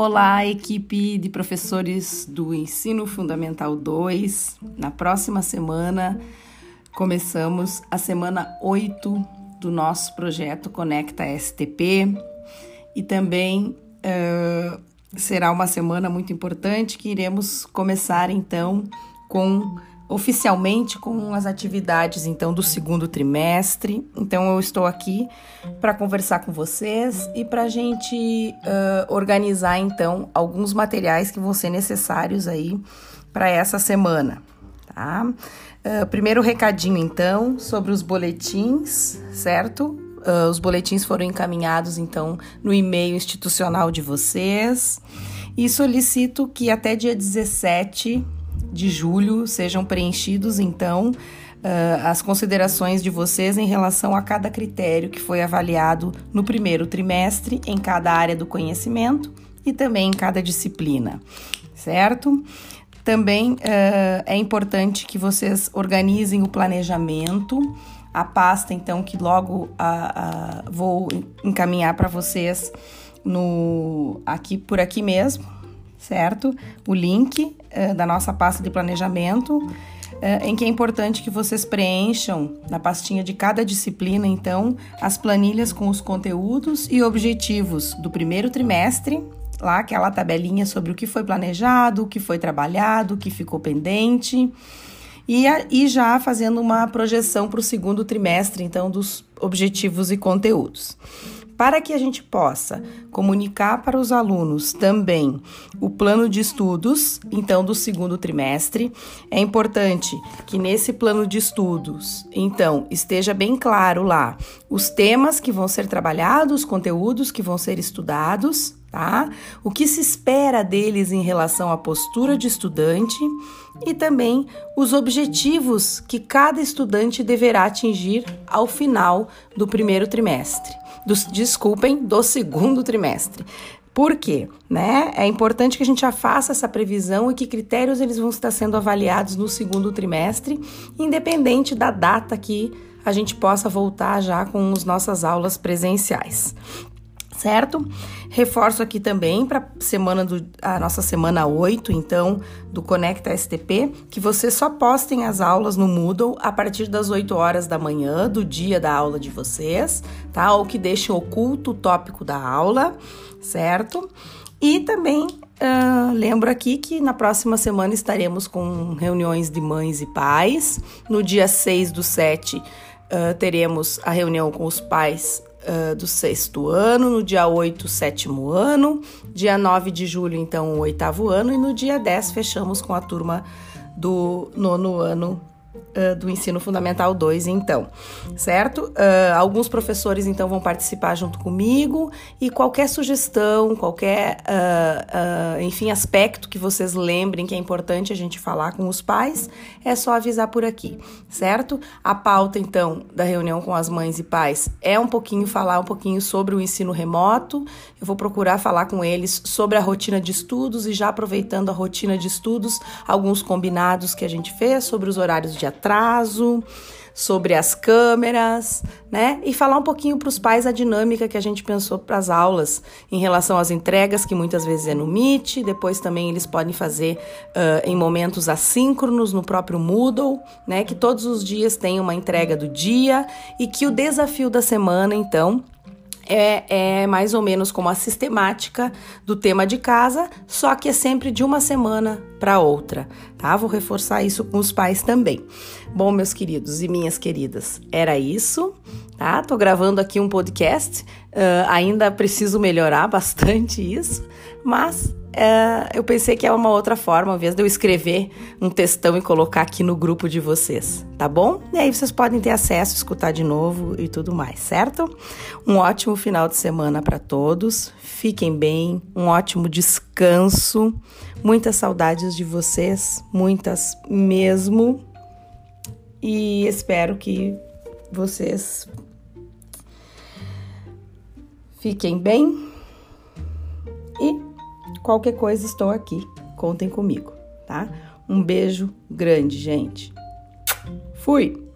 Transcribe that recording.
Olá, equipe de professores do Ensino Fundamental 2. Na próxima semana começamos a semana 8 do nosso projeto Conecta STP e também uh, será uma semana muito importante que iremos começar então com oficialmente com as atividades então do segundo trimestre. Então eu estou aqui para conversar com vocês e para a gente uh, organizar então alguns materiais que vão ser necessários aí para essa semana, tá? Uh, primeiro recadinho então sobre os boletins, certo? Uh, os boletins foram encaminhados então no e-mail institucional de vocês e solicito que até dia 17 de julho sejam preenchidos, então, uh, as considerações de vocês em relação a cada critério que foi avaliado no primeiro trimestre, em cada área do conhecimento e também em cada disciplina, certo? Também uh, é importante que vocês organizem o planejamento, a pasta, então, que logo uh, vou encaminhar para vocês no aqui por aqui mesmo, certo? O link uh, da nossa pasta de planejamento, uh, em que é importante que vocês preencham na pastinha de cada disciplina, então, as planilhas com os conteúdos e objetivos do primeiro trimestre, lá aquela tabelinha sobre o que foi planejado, o que foi trabalhado, o que ficou pendente. E, e já fazendo uma projeção para o segundo trimestre, então, dos objetivos e conteúdos. Para que a gente possa comunicar para os alunos também o plano de estudos, então, do segundo trimestre, é importante que nesse plano de estudos, então, esteja bem claro lá os temas que vão ser trabalhados, os conteúdos que vão ser estudados, tá? O que se espera deles em relação à postura de estudante e também os objetivos que cada estudante deverá atingir ao final do primeiro trimestre do, desculpem, do segundo trimestre. Por quê? Né? É importante que a gente já faça essa previsão e que critérios eles vão estar sendo avaliados no segundo trimestre, independente da data que a gente possa voltar já com as nossas aulas presenciais certo? Reforço aqui também para semana do a nossa semana 8, então, do Conecta STP, que vocês só postem as aulas no Moodle a partir das 8 horas da manhã do dia da aula de vocês, tá? Ou que deixem oculto o tópico da aula, certo? E também uh, lembro aqui que na próxima semana estaremos com reuniões de mães e pais. No dia 6 do 7, uh, teremos a reunião com os pais uh, do sexto ano, no dia 8, sétimo ano, dia 9 de julho, então, o oitavo ano, e no dia 10 fechamos com a turma do nono ano uh, do ensino fundamental 2, então, certo? Uh, alguns professores, então, vão participar junto comigo e qualquer sugestão, qualquer, uh, enfim, aspecto que vocês lembrem que é importante a gente falar com os pais, é só avisar por aqui, certo? A pauta, então, da reunião com as mães e pais é um pouquinho falar um pouquinho sobre o ensino remoto. Eu vou procurar falar com eles sobre a rotina de estudos e já aproveitando a rotina de estudos, alguns combinados que a gente fez sobre os horários de atraso, sobre as câmeras, né? E falar um pouquinho para os pais a dinâmica que a gente pensou para as aulas em relação às entregas, que muitas vezes é no Meet, depois também eles podem fazer uh, em momentos assíncronos no próprio Moodle, né? Que todos os dias tem uma entrega do dia e que o desafio da semana, então, é, é, mais ou menos como a sistemática do tema de casa, só que é sempre de uma semana para outra, tá? Vou reforçar isso com os pais também. Bom, meus queridos e minhas queridas, era isso, tá? Tô gravando aqui um podcast, uh, ainda preciso melhorar bastante isso, mas é, eu pensei que é uma outra forma, ao invés de eu escrever um textão e colocar aqui no grupo de vocês, tá bom? E aí vocês podem ter acesso, escutar de novo e tudo mais, certo? Um ótimo final de semana para todos, fiquem bem, um ótimo descanso, muitas saudades de vocês, muitas mesmo, e espero que vocês fiquem bem Qualquer coisa, estou aqui. Contem comigo, tá? Um beijo grande, gente. Fui!